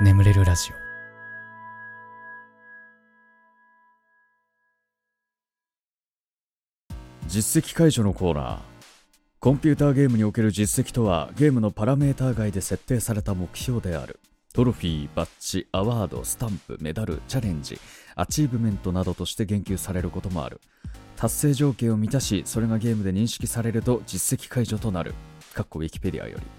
眠れるラジオ。実績解除のコーナー。コンピューターゲームにおける実績とはゲームのパラメーター外で設定された目標である。トロフィー、バッジ、アワード、スタンプ、メダル、チャレンジ、アチーブメントなどとして言及されることもある。達成条件を満たしそれがゲームで認識されると実績解除となる。かっこウィキペディアより。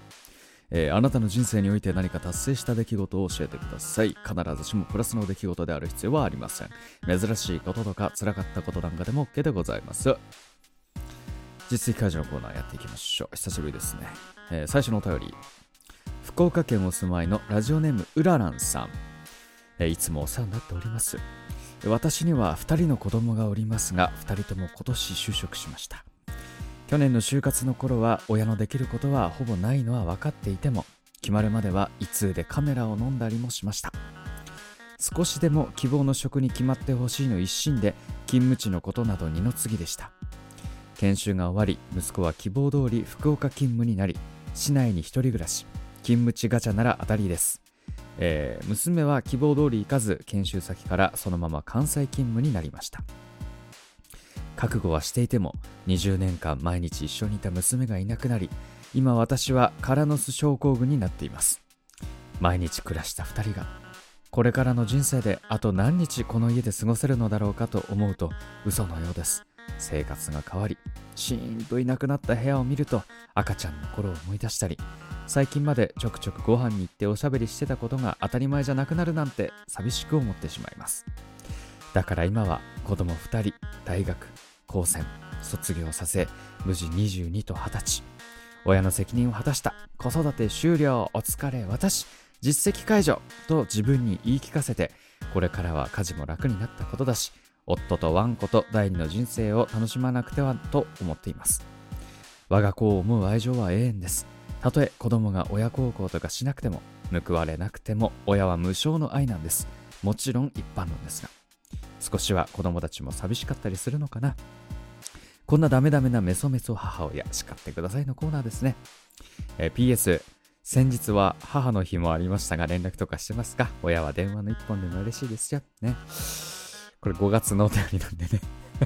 えーあなたの人生において何か達成した出来事を教えてください。必ずしもプラスの出来事である必要はありません。珍しいこととか辛かったことなんかでも OK でございます。実績解除のコーナーやっていきましょう。久しぶりですね。えー最初のお便り。福岡県お住まいのラジオネームうららんさん。えーいつもお世話になっております。私には2人の子供がおりますが、2人とも今年就職しました。去年の就活の頃は親のできることはほぼないのは分かっていても決まるまでは胃痛でカメラを飲んだりもしました。少しでも希望の職に決まってほしいの一心で勤務地のことなど二の次でした。研修が終わり息子は希望通り福岡勤務になり市内に一人暮らし勤務地ガチャなら当たりです、えー娘は希望通り行かず研修先からそのまま関西勤務になりました。覚悟はしていても20年間毎日一緒にいた娘がいなくなり今私はカラノス症候群になっています。毎日暮らした2人がこれからの人生であと何日この家で過ごせるのだろうかと思うと嘘のようです。生活が変わりシーンといなくなった部屋を見ると赤ちゃんの頃を思い出したり最近までちょくちょくご飯に行っておしゃべりしてたことが当たり前じゃなくなるなんて寂しく思ってしまいます。だから今は子供2人大学高専卒業させ無事22と20歳。親の責任を果たした。子育て終了。お疲れ私。実績解除と自分に言い聞かせてこれからは家事も楽になったことだし夫とワンコと第二の人生を楽しまなくてはと思っています。我が子を思う愛情は永遠です。たとえ子供が親孝行とかしなくても報われなくても親は無償の愛なんです。もちろん一般論ですが。少しは子供たちも寂しかったりするのかな。こんなダメダメなメソメソ母親叱ってくださいのコーナーですね、えー PS 先日は母の日もありましたが連絡とかしてますか？親は電話の一本でも嬉しいですよ。ね。これ5月のお便りなんでね。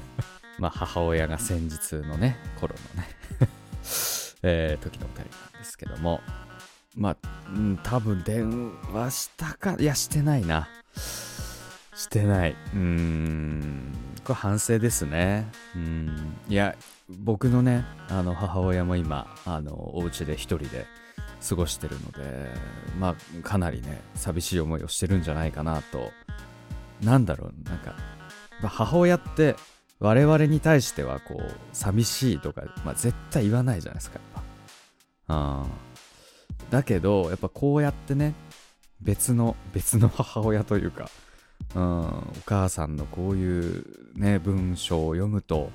まあ母親が先日のね頃のね。えー時のお便りなんですけども。まあ、うん、多分電話したかいやしてないな。してない。うーん。これ反省ですね。うん。いや、僕のね、あの、母親も今、あの、お家で一人で過ごしてるので、まあ、かなりね、寂しい思いをしてるんじゃないかなと。なんだろう、なんか、母親って、我々に対しては、こう、寂しいとか、まあ、絶対言わないじゃないですか、やっぱ。あだけど、やっぱこうやってね、別の、別の母親というか、うん、お母さんのこういうね文章を読むと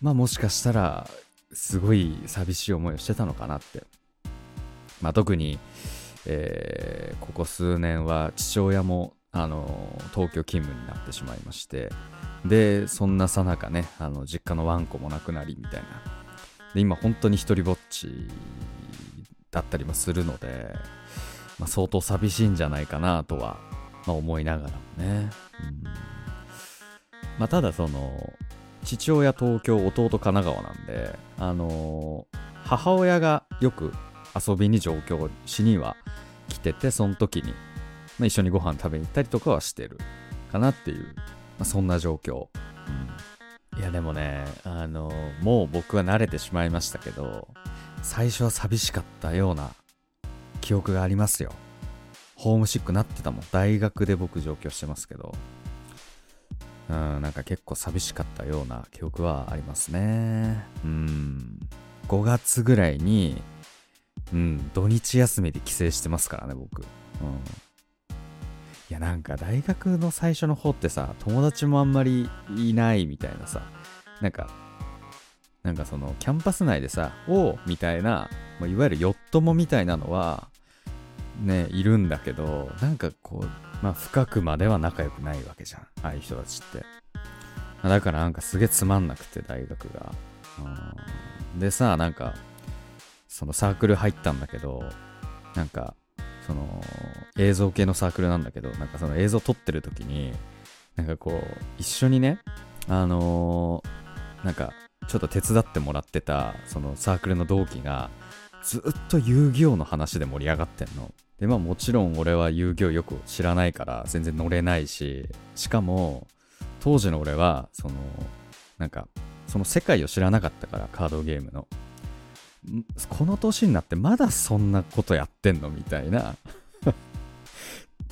まあもしかしたらすごい寂しい思いをしてたのかなって、まあ、特に、えーここ数年は父親もあの東京勤務になってしまいましてでそんなさなかねあの実家のワンコも亡くなりみたいな。で今本当に一人ぼっちだったりもするので、まあ、相当寂しいんじゃないかなとはまあ、思いながらもね。うんまあ、ただその、父親東京、弟神奈川なんで、あのー母親がよく遊びに上京しには来てて、その時に、まあ、一緒にご飯食べに行ったりとかはしてるかなっていう、まあ、そんな状況。うんいやでもね、あのーもう僕は慣れてしまいましたけど、最初は寂しかったような記憶がありますよ。ホームシックなってたもん。大学で僕上京してますけど。うん、なんか結構寂しかったような記憶はありますね。うん。5月ぐらいに、うん、土日休みで帰省してますからね、僕。うん。いや、なんか大学の最初の方ってさ、友達もあんまりいないみたいなさ、なんか、なんかそのキャンパス内でさ、おうみたいな、まあ、いわゆるヨットモみたいなのは、ね、いるんだけど、なんかこう、まあ深くまでは仲良くないわけじゃん。ああいう人たちって。だからなんかすげえつまんなくて、大学が。でさ、なんか、そのサークル入ったんだけど、なんか、その映像系のサークルなんだけどなんかその映像撮ってる時になんかこう一緒にねあのーなんかちょっと手伝ってもらってたそのサークルの同期がずっと遊戯王の話で盛り上がってんの。でまあもちろん俺は遊戯王よく知らないから全然乗れないししかも当時の俺はそのなんかその世界を知らなかったからカードゲームの。この年になってまだそんなことやってんの？みたいな。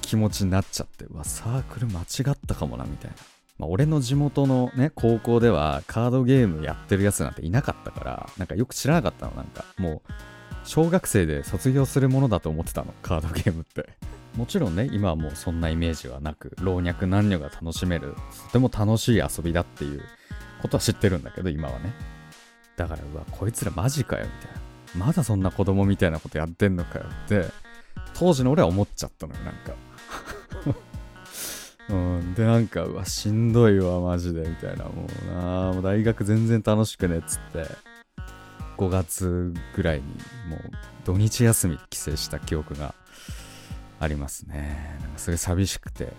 気持ちになっちゃってうわサークル間違ったかもなみたいな、まあ、俺の地元のね高校ではカードゲームやってるやつなんていなかったからなんかよく知らなかったのなんか。もう小学生で卒業するものだと思ってたの？カードゲームって。もちろんね今はもうそんなイメージはなく老若男女が楽しめるとても楽しい遊びだっていうことは知ってるんだけど今はね。だからうわこいつらマジかよみたいな。まだそんな子供みたいなことやってんのかよって当時の俺は思っちゃったのよ なんか。うんでなんかうわしんどいわマジでみたいな。もうなもう大学全然楽しくねっつって。5月ぐらいにもう土日休み帰省した記憶がありますね。なんかすごい寂しくて。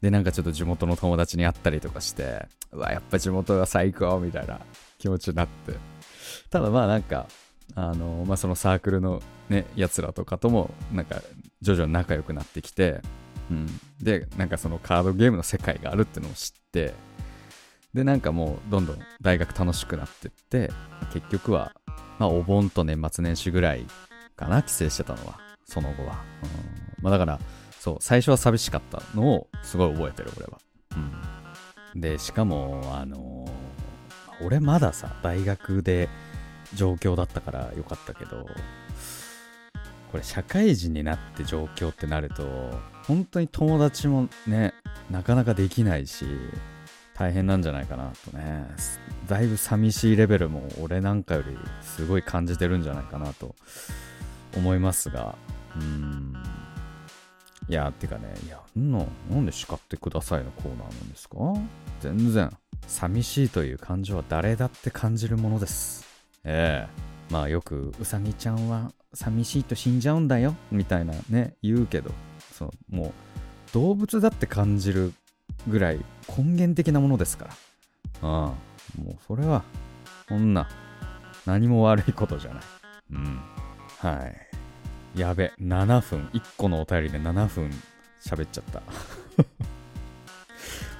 でなんかちょっと地元の友達に会ったりとかしてうわやっぱ地元が最高みたいな気持ちになって。ただまあなんかあのまあそのサークルのねやつらとかともなんか徐々に仲良くなってきて、うん、でなんかそのカードゲームの世界があるってのを知ってでなんかもうどんどん大学楽しくなってって結局はまあお盆と年末年始ぐらいかな帰省してたのは。その後は、うん、まあだからそう最初は寂しかったのをすごい覚えてる俺は、うん、でしかもあのー俺まださ大学で状況だったからよかったけどこれ社会人になって状況ってなると本当に友達もねなかなかできないし大変なんじゃないかなとね。だいぶ寂しいレベルも俺なんかよりすごい感じてるんじゃないかなと思いますが。うん。いやてかねいやんのなんで叱ってくださいのコーナーなんですか？全然寂しいという感情は誰だって感じるものです。ええ。まあよくうさぎちゃんは寂しいと死んじゃうんだよみたいなね言うけどそのもう動物だって感じるぐらい根源的なものですから。ああもうそれはそんな何も悪いことじゃない。うん。はい。やべ7分。1個のお便りで7分喋っちゃった。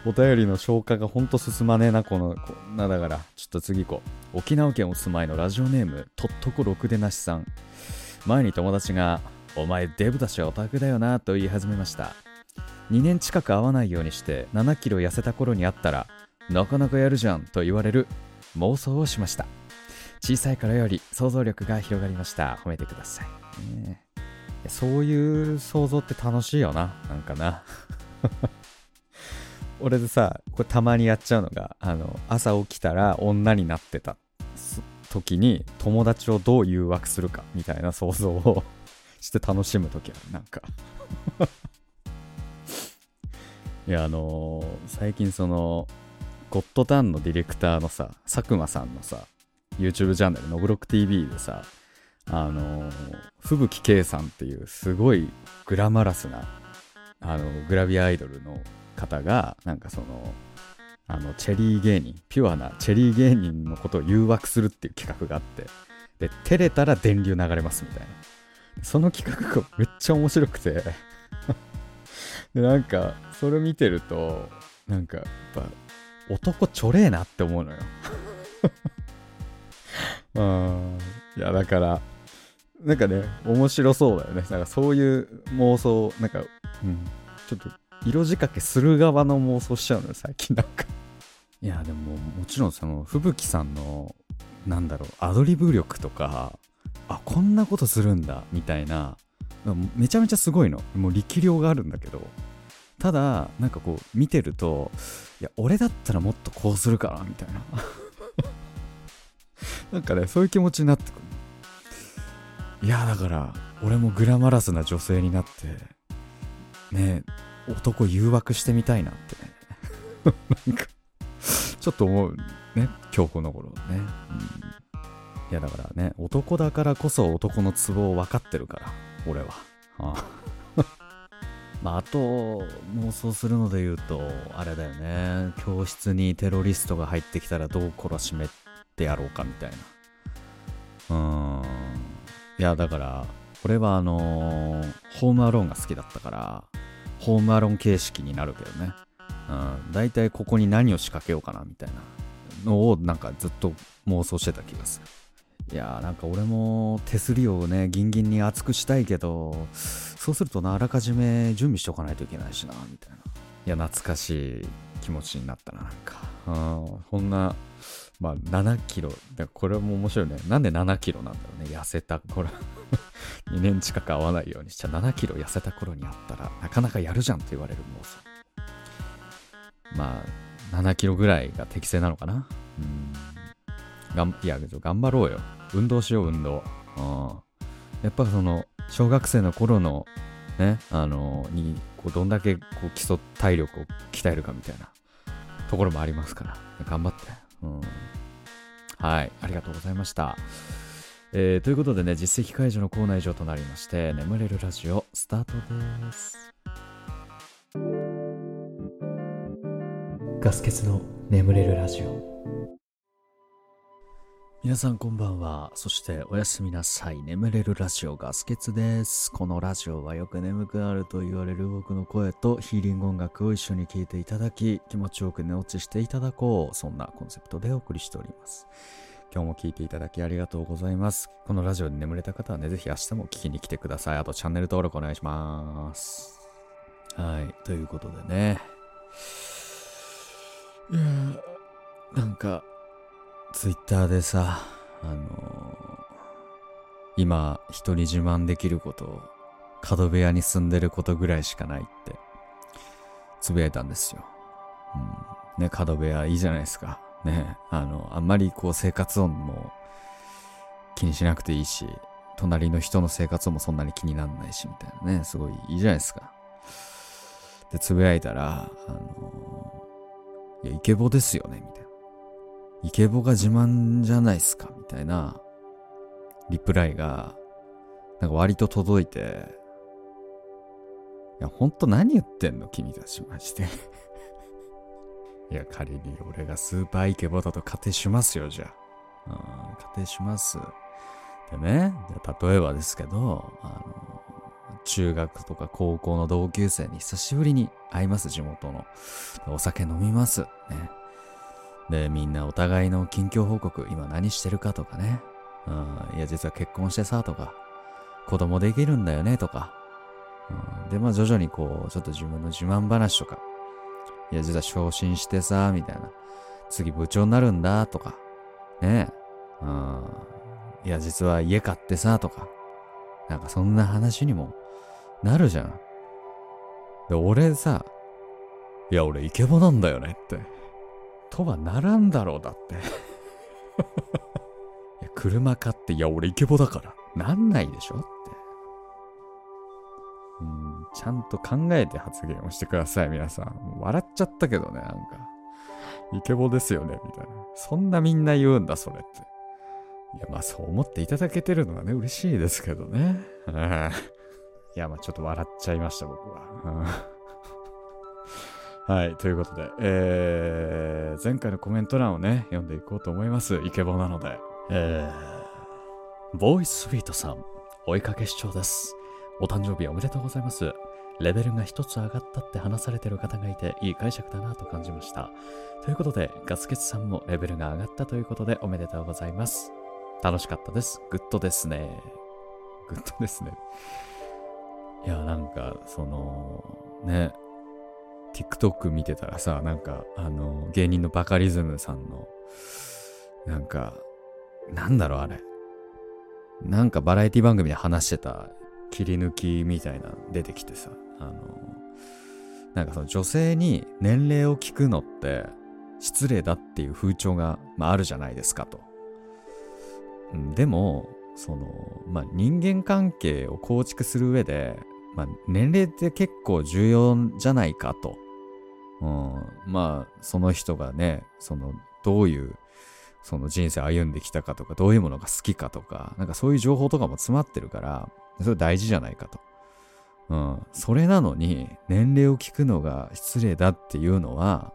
お便りの消化がほんと進まねえな、この、こんなだから、ちょっと次行こう。沖縄県お住まいのラジオネーム、とっところくでなしさん。前に友達が、お前デブだしオタクだよな、と言い始めました。2年近く会わないようにして7キロ痩せた頃に会ったら、なかなかやるじゃんと言われる妄想をしました。小さい頃より想像力が広がりました。褒めてください。ねそういう想像って楽しいよな、なんかな。俺でさこれたまにやっちゃうのがあの朝起きたら女になってた時に友達をどう誘惑するかみたいな想像を して楽しむ時あるなんかいやあのー最近そのゴッドタンのディレクターのさ佐久間さんのさ YouTube チャンネル「のぶろく TV」でさあのー吹雪圭さんっていうすごいグラマラスなあのグラビアアイドルの方がなんかそのあのチェリー芸人ピュアなチェリー芸人のことを誘惑するっていう企画があってで照れたら電流流れますみたいな。その企画がめっちゃ面白くて。でなんかそれ見てるとなんかやっぱ男ちょれえなって思うのよ。うんいやだからなんかね面白そうだよね。なんかそういう妄想なんかうん。ちょっと色仕掛けする側の妄想しちゃうのよ最近。なんか。いやでももちろんその吹雪さんのなんだろうアドリブ力とかあこんなことするんだみたいなめちゃめちゃすごいの。もう力量があるんだけど。ただなんかこう見てるといや俺だったらもっとこうするかなみたいな。なんかねそういう気持ちになってくるいやだから俺もグラマラスな女性になってね男誘惑してみたいなってね。なんかちょっと思うね今日この頃ね、うん、いやだからね男だからこそ男のツボを分かってるから。俺は まあ、あと、妄想するので言うと、あれだよね。教室にテロリストが入ってきたらどう懲らしめてやろうかみたいな。うん。いや、だから、俺はあのー、ホームアローンが好きだったから、ホームアローン形式になるけどね。うん。大体ここに何を仕掛けようかなみたいなのをなんかずっと妄想してた気がする。いやーなんか俺も手すりをねギンギンに厚くしたいけどそうするとなあらかじめ準備しとかないといけないしなみたいな。いや懐かしい気持ちになったななんか。うんこんなまあ7キロこれも面白いね。なんで7キロなんだろうね痩せた頃。2年近く会わないようにしちゃ7キロ痩せた頃に会ったらなかなかやるじゃんって言われる妄想まあ7キロぐらいが適正なのかな。うん。がんいや頑張ろうよ。運動しよう、運動。うん。やっぱその、小学生の頃の、ね、あのー、に、こう、どんだけ、こう、基礎体力を鍛えるかみたいなところもありますから、頑張って。うん。はい、ありがとうございました。えー、ということでね、実績解除のコーナー以上となりまして、眠れるラジオ、スタートです。ガス欠の眠れるラジオ。皆さんこんばんは。そしておやすみなさい。眠れるラジオガスケツです。このラジオはよく眠くなると言われる僕の声とヒーリング音楽を一緒に聴いていただき、気持ちよく寝落ちしていただこう。そんなコンセプトでお送りしております。今日も聴いていただきありがとうございます。このラジオで眠れた方はね、ぜひ明日も聞きに来てください。あとチャンネル登録お願いします。はい。ということでね。いやなんか、ツイッターでさ、あのー、今、人に自慢できること、角部屋に住んでることぐらいしかないって、つぶやいたんですよ。うん。ね、角部屋いいじゃないですか。ね、あの、あんまりこう生活音も気にしなくていいし、隣の人の生活音もそんなに気になんないし、みたいなね、すごいいいじゃないですか。で、つぶやいたら、あのー、いや、イケボですよね、みたいな。イケボが自慢じゃないっすかみたいなリプライが、なんか割と届いて、いや、ほんと何言ってんの君たちまして。いや、仮に俺がスーパーイケボだと仮定しますよ、じゃあ。うん、仮定します。でね、例えばですけど、あの、中学とか高校の同級生に久しぶりに会います、地元の。お酒飲みます。ね。で、みんなお互いの近況報告、今何してるかとかね。うん、いや、実は結婚してさ、とか、子供できるんだよね、とか。うん、で、まあ徐々にこう、ちょっと自分の自慢話とか。いや、実は昇進してさ、みたいな。次部長になるんだ、とか。ねえ。うん。いや、実は家買ってさ、とか。なんかそんな話にもなるじゃん。で、俺さ、いや、俺イケボなんだよねって。とはならんだろうだって いや車買って、いや、俺イケボだから。なんないでしょって。うん、ちゃんと考えて発言をしてください、皆さん。笑っちゃったけどね、なんか。イケボですよね、みたいな。そんなみんな言うんだ、それって。いや、まあそう思っていただけてるのはね、嬉しいですけどね。いや、まあちょっと笑っちゃいました、僕は。はい、ということで、えー、前回のコメント欄をね、読んでいこうと思います。イケボなので。えー、ボーイスイートさん、追いかけ視聴です。お誕生日おめでとうございます。レベルが一つ上がったって話されてる方がいて、いい解釈だなと感じました。ということで、ガスケツさんもレベルが上がったということでおめでとうございます。楽しかったです。グッドですね。グッドですね。いや、なんか、その、ね、TikTok 見てたらさ、なんか、あの、芸人のバカリズムさんの、なんか、なんだろうあれ。なんかバラエティ番組で話してた切り抜きみたいな出てきてさ、あの、なんかその女性に年齢を聞くのって失礼だっていう風潮が、まあ、あるじゃないですかと。でも、その、まあ、人間関係を構築する上で、まあ、年齢って結構重要じゃないかと。うん、まあ、その人がね、その、どういう、その人生歩んできたかとか、どういうものが好きかとか、なんかそういう情報とかも詰まってるから、それ大事じゃないかと。うん。それなのに、年齢を聞くのが失礼だっていうのは、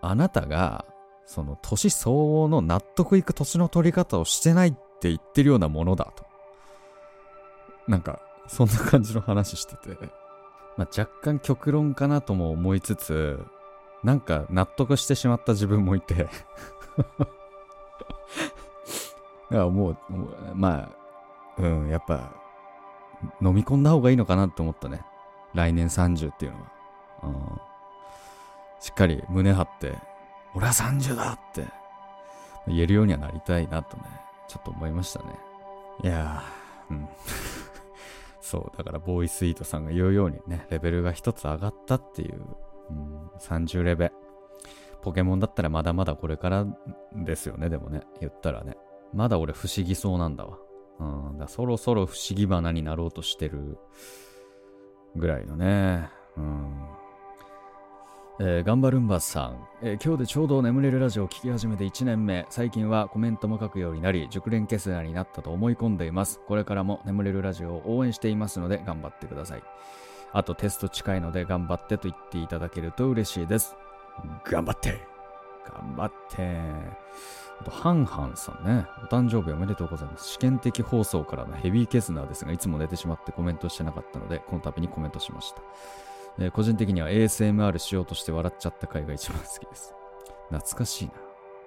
あなたが、その年相応の納得いく年の取り方をしてないって言ってるようなものだと。なんか、そんな感じの話してて。まあ、若干極論かなとも思いつつ、なんか納得してしまった自分もいて だからもう、まあ、うん、やっぱ、飲み込んだ方がいいのかなって思ったね。来年30っていうのは。うん、しっかり胸張って、俺は30だって言えるようにはなりたいなとね、ちょっと思いましたね。いやー、うん。そう、だからボーイスイートさんが言うようにね、レベルが一つ上がったっていう、うん、30レベ。ポケモンだったらまだまだこれからですよね、でもね、言ったらね。まだ俺不思議そうなんだわ。うん、だそろそろ不思議花になろうとしてるぐらいのね。うん。えー、ガンバルンバさん、えー、今日でちょうど眠れるラジオを聴き始めて1年目、最近はコメントも書くようになり、熟練ケスラーになったと思い込んでいます。これからも眠れるラジオを応援していますので頑張ってください。あとテスト近いので頑張ってと言っていただけると嬉しいです。頑張って頑張ってあと、ハンハンさんね。お誕生日おめでとうございます。試験的放送からのヘビーケスナーですが、いつも寝てしまってコメントしてなかったので、この度にコメントしました。えー、個人的には ASMR しようとして笑っちゃった回が一番好きです。懐かしいな。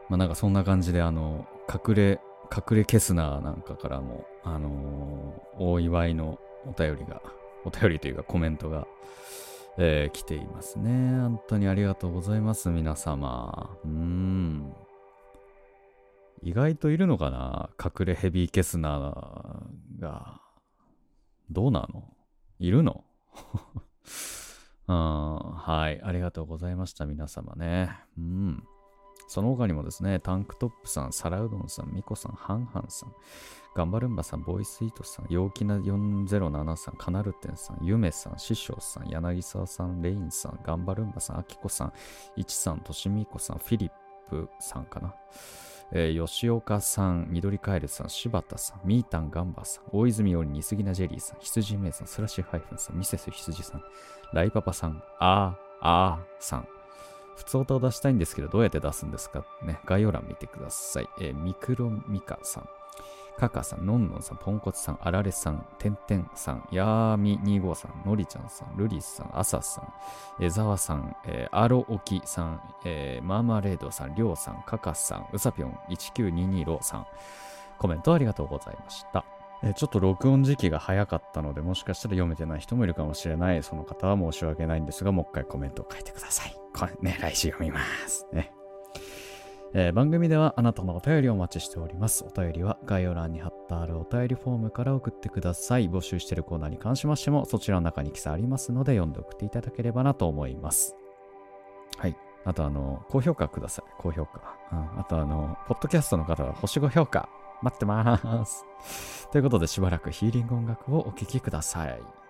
まあなんかそんな感じで、あの、隠れ、隠れケスナーなんかからも、あのー、お祝いのお便りが、お便りというかコメントが、えー、来ていますね。本当にありがとうございます、皆様。うーん。意外といるのかな？隠れヘビーケスナーが。どうなのいるの？はい。ありがとうございました、皆様ね。うん。その他にもですね、タンクトップさん、サラウドンさん、ミコさん、ハンハンさん、ガンバルンバさん、ボイスイートさん、陽気な407さん、カナルテンさん、ユメさん、師匠さん、柳沢さん、レインさん、ガンバルンバさん、アキコさん、イチさん、トシミコさん、フィリップさんかな。えー、吉岡さん、緑カエルさん、柴田さん、ミータンガンバさん、大泉洋に似すぎなジェリーさん、羊メイさん、スラッシュハイフンさん、ミセス羊さん、ライパパさん、あー、あーさん。普通音を出したいんですけど、どうやって出すんですかね、概要欄見てください。えー、ミクロミカさん、カカさん、のんのんさん、ポンコツさん、あられさん、てんてんさん、やーみ25さん、のりちゃんさん、ルリスさん、あささん、えざわさん、えー、アロオキさん、えー、マーマレードさん、りょうさん、カカさん、うさぴょん1922さん、コメントありがとうございました。えちょっと録音時期が早かったので、もしかしたら読めてない人もいるかもしれない。その方は申し訳ないんですが、もう一回コメントを書いてください。これね、来週読みます。ね。えー、番組ではあなたのお便りをお待ちしております。お便りは概要欄に貼ってあるお便りフォームから送ってください。募集しているコーナーに関しましてもそちらの中に記載ありますので読んで送っていただければなと思います。はい。あとあの、高評価ください。高評価。うん、あとあの、ポッドキャストの方は星5評価待ってます。ということでしばらくヒーリング音楽をお聴きください。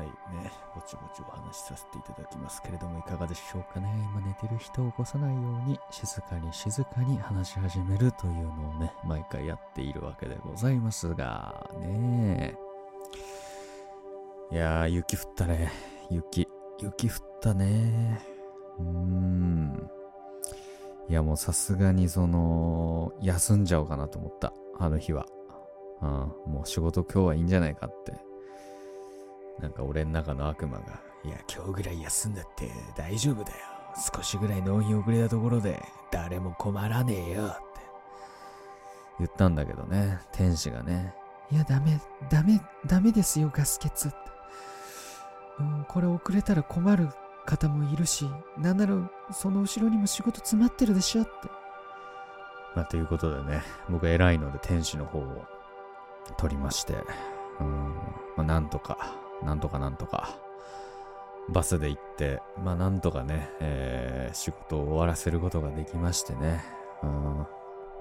はいね、ぼちぼちお話しさせていただきますけれども、いかがでしょうかね。今寝てる人を起こさないように、静かに静かに話し始めるというのをね、毎回やっているわけでございますが、ねいやー、雪降ったね。雪、雪降ったね。うーん。いや、もうさすがにその、休んじゃおうかなと思った。あの日は。うん、もう仕事今日はいいんじゃないかってなんか俺の中の悪魔が、いや、今日ぐらい休んだって大丈夫だよ。少しぐらい納品遅れたところで誰も困らねえよって言ったんだけどね、天使がね、いや、ダメ、ダメ、ダメですよ、ガス欠って。うん、これ遅れたら困る方もいるし、なんならその後ろにも仕事詰まってるでしょって。まあ、ということでね、僕偉いので天使の方を取りまして、うん、まあ、なんとかなんとかなんとか、バスで行って、まあなんとかね、えー、仕事を終わらせることができましてね。うん、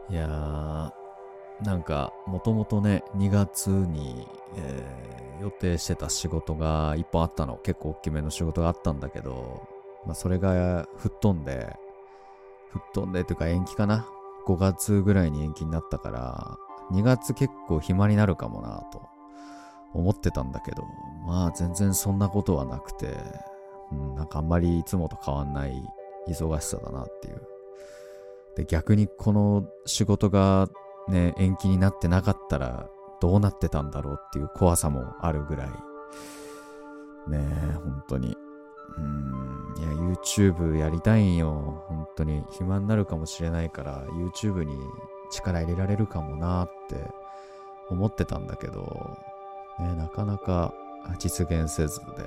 いやー、なんか、もともとね、2月に、えー、予定してた仕事が1本あったの。結構大きめの仕事があったんだけど、まあそれが吹っ飛んで、吹っ飛んでというか延期かな。5月ぐらいに延期になったから、2月結構暇になるかもなと思ってたんだけど、まあ全然そんなことはなくて、うん、なんかあんまりいつもと変わんない忙しさだなっていう。で、逆にこの仕事がね、延期になってなかったらどうなってたんだろうっていう怖さもあるぐらい。ねえ、本当に。うん、いや、YouTube やりたいんよ。本当に。暇になるかもしれないから、YouTube に力入れられるかもなって思ってたんだけど、ね、なかなか実現せずで。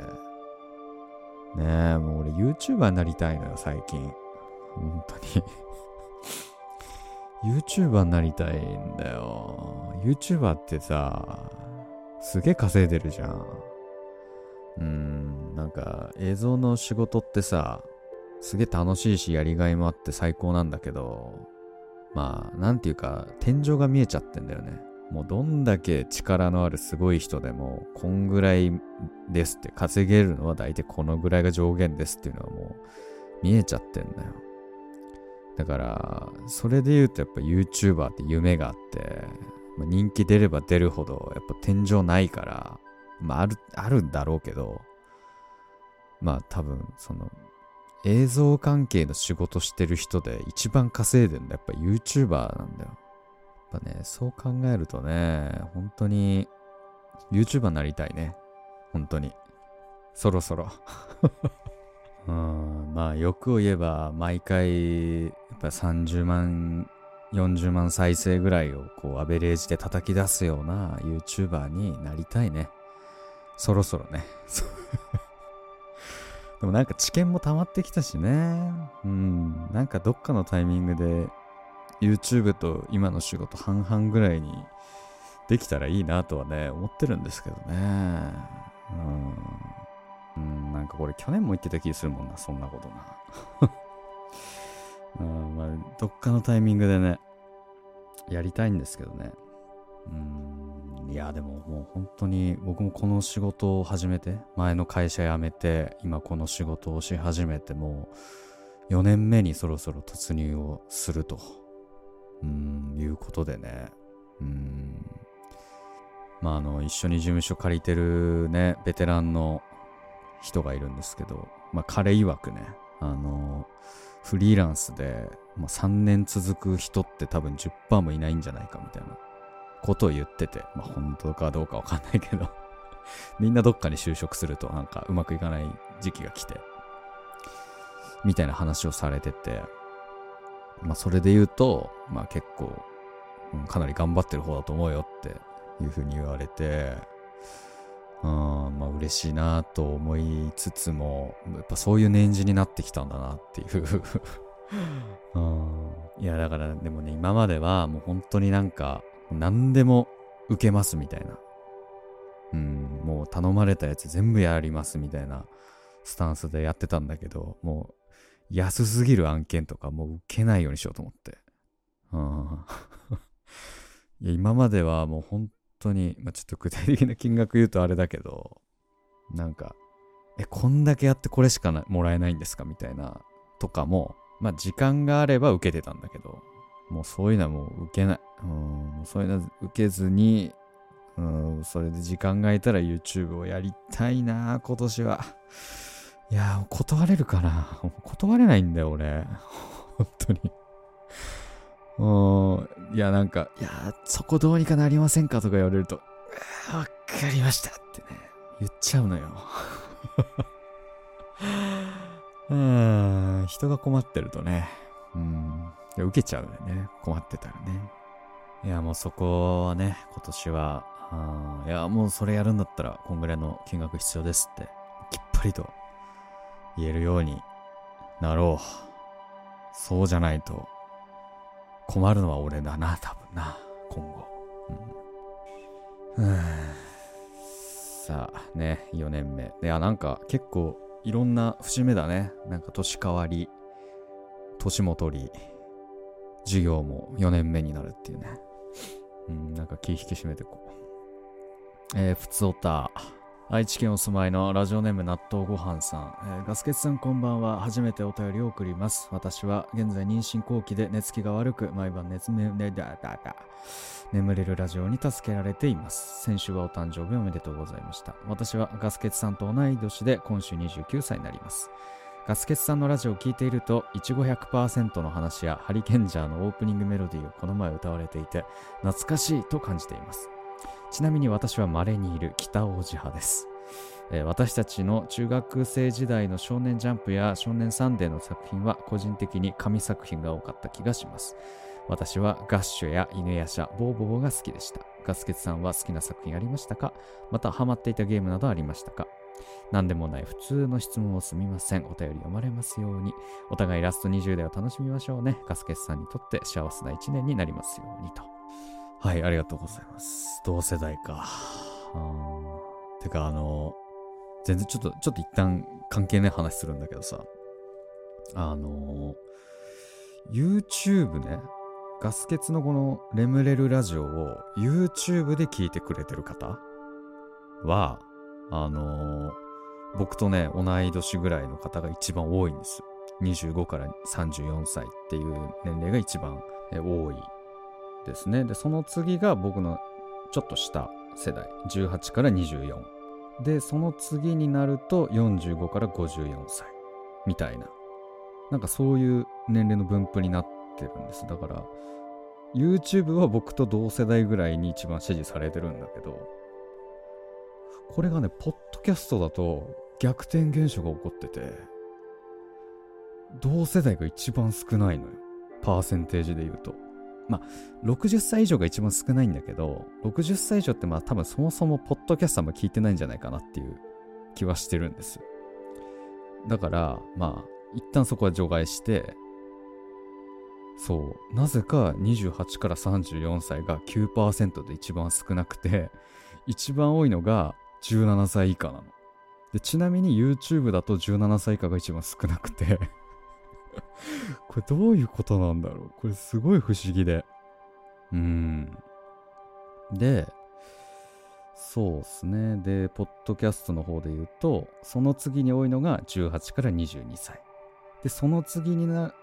ねえ、もう俺 YouTuber になりたいのよ、最近。本当に YouTuber になりたいんだよ。YouTuber ってさ、すげえ稼いでるじゃん。うん、なんか映像の仕事ってさ、すげえ楽しいしやりがいもあって最高なんだけど、まあ、なんていうか、天井が見えちゃってんだよね。もうどんだけ力のあるすごい人でも、こんぐらいですって、稼げるのは大体このぐらいが上限ですっていうのはもう見えちゃってんだよ。だから、それで言うとやっぱ YouTuber って夢があって、まあ、人気出れば出るほどやっぱ天井ないから、まあある、あるんだろうけど、まあ多分その映像関係の仕事してる人で一番稼いでるのはやっぱ YouTuber なんだよ。ぱね、そう考えるとね、本当に YouTuber になりたいね。本当に。そろそろ。うん、まあ、欲を言えば、毎回、やっぱ30万、40万再生ぐらいを、こう、アベレージで叩き出すような YouTuber になりたいね。そろそろね。でもなんか知見も溜まってきたしね。うん。なんかどっかのタイミングで YouTube と今の仕事半々ぐらいにできたらいいなとはね、思ってるんですけどね。うん。うん、なんかこれ去年も言ってた気するもんな、そんなことな。うん、まあ、どっかのタイミングでね、やりたいんですけどね。うん、いや、でももう本当に僕もこの仕事を始めて、前の会社辞めて、今この仕事をし始めて、もう4年目にそろそろ突入をすると。うん、いうことでね。うん。まあ、あの、一緒に事務所借りてるね、ベテランの人がいるんですけど、まあ、彼曰くね、あの、フリーランスで、まあ、3年続く人って多分10%もいないんじゃないかみたいなことを言ってて、まあ、本当かどうかわかんないけど みんなどっかに就職するとなんかうまくいかない時期が来て、みたいな話をされてて、まあ、それで言うと、まあ、結構、うん、かなり頑張ってる方だと思うよっていうふうに言われて、うん、まあ嬉しいなと思いつつも、やっぱそういう年次になってきたんだなっていううん。いや、だからでもね、今まではもう本当になんか、何でも受けますみたいな。うん、もう頼まれたやつ全部やりますみたいなスタンスでやってたんだけど、もう安すぎる案件とかもう受けないようにしようと思って。うん、いや今まではもう本当に、まあ、ちょっと具体的な金額言うとあれだけど、なんか、え、こんだけやってこれしかもらえないんですかみたいな、とかも、まあ時間があれば受けてたんだけど、もうそういうのはもう受けない。うん、そういうのは受けずに、うん、それで時間が空いたら YouTube をやりたいな、今年は。いや断れるかな？断れないんだよ、俺。本当に。うん、いや、なんか、いや、そこどうにかなりませんか？とか言われると、わかりましたってね、言っちゃうのよ。うん、人が困ってるとね、うん、受けちゃうよね、困ってたらね。いや、もうそこはね、今年は、いや、もうそれやるんだったら、こんぐらいの金額必要ですって、きっぱりと言えるようになろう。そうじゃないと、困るのは俺だな、多分な、今後。うん、さあ、ね、4年目。いや、なんか結構いろんな節目だね。なんか年変わり、年も取り、授業も4年目になるっていうね。うん、なんか気引き締めてこう。えー、ふつおた。愛知県お住まいのラジオネーム納豆ごはんさん、えー、ガスケツさんこんばんは。初めてお便りを送ります。私は現在妊娠後期で寝つきが悪く毎晩熱ねねだだだ。眠れるラジオに助けられています。先週はお誕生日おめでとうございました。私はガスケツさんと同い年で今週29歳になります。ガスケツさんのラジオを聴いていると、いちご100%の話やハリケンジャーのオープニングメロディーをこの前歌われていて、懐かしいと感じています。ちなみに私は稀にいる北王子派です。私たちの中学生時代の少年ジャンプや少年サンデーの作品は個人的に神作品が多かった気がします。私はガッシュや犬やシャ、ボーボーが好きでした。ガスケツさんは好きな作品ありましたか？またハマっていたゲームなどありましたか？何でもない普通の質問をすみません。お便り読まれますように。お互いラスト20代を楽しみましょうね。ガスケツさんにとって幸せな一年になりますようにと。はい、ありがとうございます。同世代か。てか、あの、全然ちょっと、ちょっと一旦関係ない話するんだけどさ、あの、YouTube ね、ガス欠のこの眠れるラジオを YouTube で聞いてくれてる方は、あの僕とね、同い年ぐらいの方が一番多いんです。25から34歳っていう年齢が一番多いですね。で、その次が僕のちょっと下世代、18から24。で、その次になると45から54歳みたいな。なんかそういう年齢の分布になってるんです。だから、YouTube は僕と同世代ぐらいに一番支持されてるんだけど、これがね、ポッドキャストだと逆転現象が起こってて、同世代が一番少ないのよ。パーセンテージで言うと。まあ、60歳以上が一番少ないんだけど、60歳以上ってまあ多分そもそもポッドキャストも聞いてないんじゃないかなっていう気はしてるんです。だから、まあ、一旦そこは除外して、そう、なぜか28から34歳が9%で一番少なくて、一番多いのが17歳以下なの。でちなみに YouTube だと17歳以下が一番少なくて これどういうことなんだろう？これすごい不思議で。うん。で、そうっすね。で、ポッドキャストの方で言うと、その次に多いのが18から22歳。で、その次にな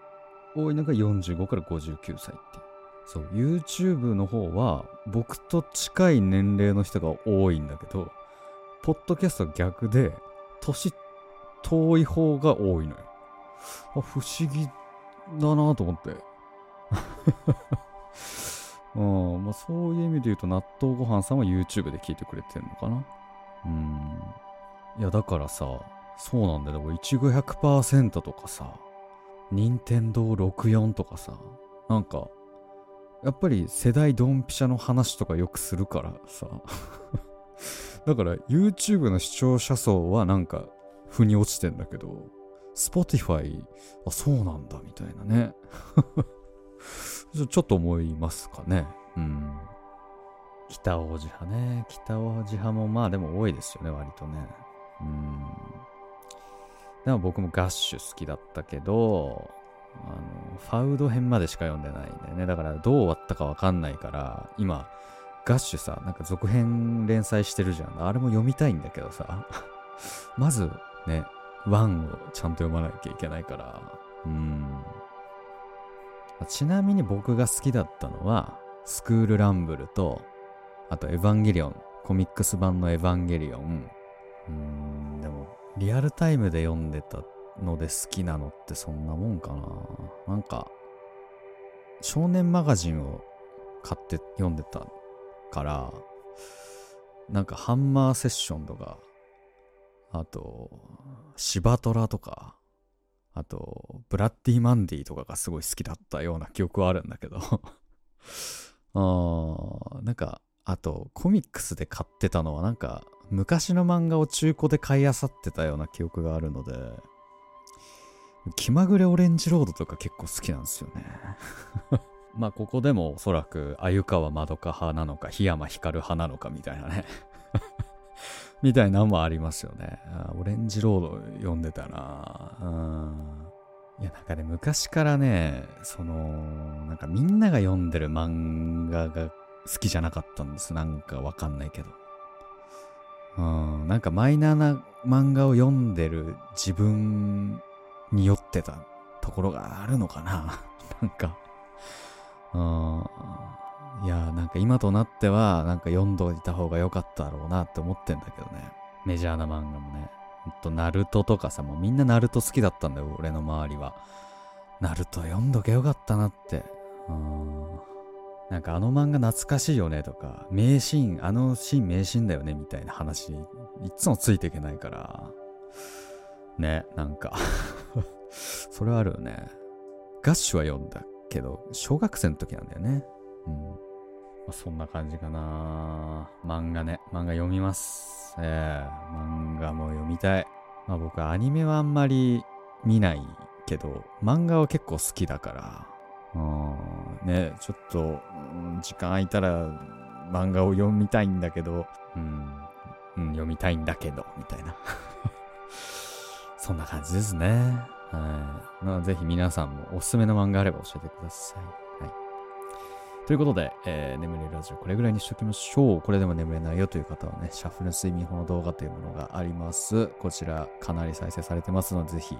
多いのが45から59歳っていう。そう、YouTube の方は僕と近い年齢の人が多いんだけど、ポッドキャストは逆で、年遠い方が多いのよ。あ不思議だなと思って。うんまあ、そういう意味で言うと、納豆ご飯さんは YouTube で聞いてくれてんのかなうん。いや、だからさ、そうなんだよ。いちご100%とかさ、任天堂64とかさ、なんか、やっぱり世代ドンピシャの話とかよくするからさ。だから YouTube の視聴者層はなんか、腑に落ちてんだけど、Spotify、あ、そうなんだ、みたいなね。ちょっと思いますかね。うん。北王子派ね。北王子派もまあでも多いですよね、割とね。うん。でも僕もガッシュ好きだったけど、あの、ファウド編までしか読んでないんだよね。だからどう終わったかわかんないから、今、ガッシュさ、なんか続編連載してるじゃん。あれも読みたいんだけどさ。まずね、1をちゃんと読まなきゃいけないから、うん。ちなみに僕が好きだったのは、スクールランブルと、あとエヴァンゲリオン、コミックス版のエヴァンゲリオン。うーん、でも、リアルタイムで読んでたので好きなのってそんなもんかな。なんか、少年マガジンを買って読んでたから、なんかハンマーセッションとか、あと、シバトラとか、あと、ブラッディ・マンディとかがすごい好きだったような記憶はあるんだけど。あ、なんか、あと、コミックスで買ってたのはなんか、昔の漫画を中古で買い漁ってたような記憶があるので、気まぐれオレンジロードとか結構好きなんですよね。まあここでもおそらく鮎川まどか派なのか檜山光派なのかみたいなね。みたいなのもありますよね。オレンジロード読んでたな。うん。いやなんかね昔からねそのなんかみんなが読んでる漫画が好きじゃなかったんです。なんかわかんないけど。うん。なんかマイナーな漫画を読んでる自分に酔ってたところがあるのかな。なんか。うん。いや、なんか今となっては、なんか読んどいた方が良かったろうなって思ってんだけどね。メジャーな漫画もね。ほんと、ナルトとかさ、もうみんなナルト好きだったんだよ、俺の周りは。ナルト読んどけよかったなって。うん。なんかあの漫画懐かしいよねとか、名シーン、あのシーン名シーンだよねみたいな話、いつもついていけないから。ね、なんか それはあるよね。ガッシュは読んだけど、小学生の時なんだよね。うん。まあ、そんな感じかな。漫画ね。漫画読みます。ええー、漫画も読みたい。まあ僕はアニメはあんまり見ないけど、漫画は結構好きだから。うん。ね、ちょっと、時間空いたら漫画を読みたいんだけど、うん。うん、読みたいんだけど、みたいな。そんな感じですね。はい。まあ、ぜひ皆さんもおすすめの漫画あれば教えてください。ということで、えー、眠れるラジオこれぐらいにしときましょう。これでも眠れないよという方はね、シャッフル睡眠法の動画というものがあります。こちらかなり再生されてますので、ぜひ。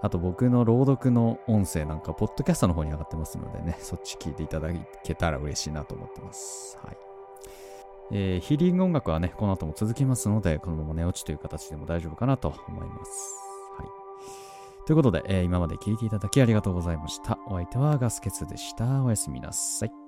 あと僕の朗読の音声なんか、ポッドキャストの方に上がってますのでね、そっち聞いていただけたら嬉しいなと思ってます。はい。えー、ヒーリング音楽はね、この後も続きますので、このまま寝落ちという形でも大丈夫かなと思います。はいということで、えー、今まで聞いていただきありがとうございました。お相手はガスケツでした。おやすみなさい。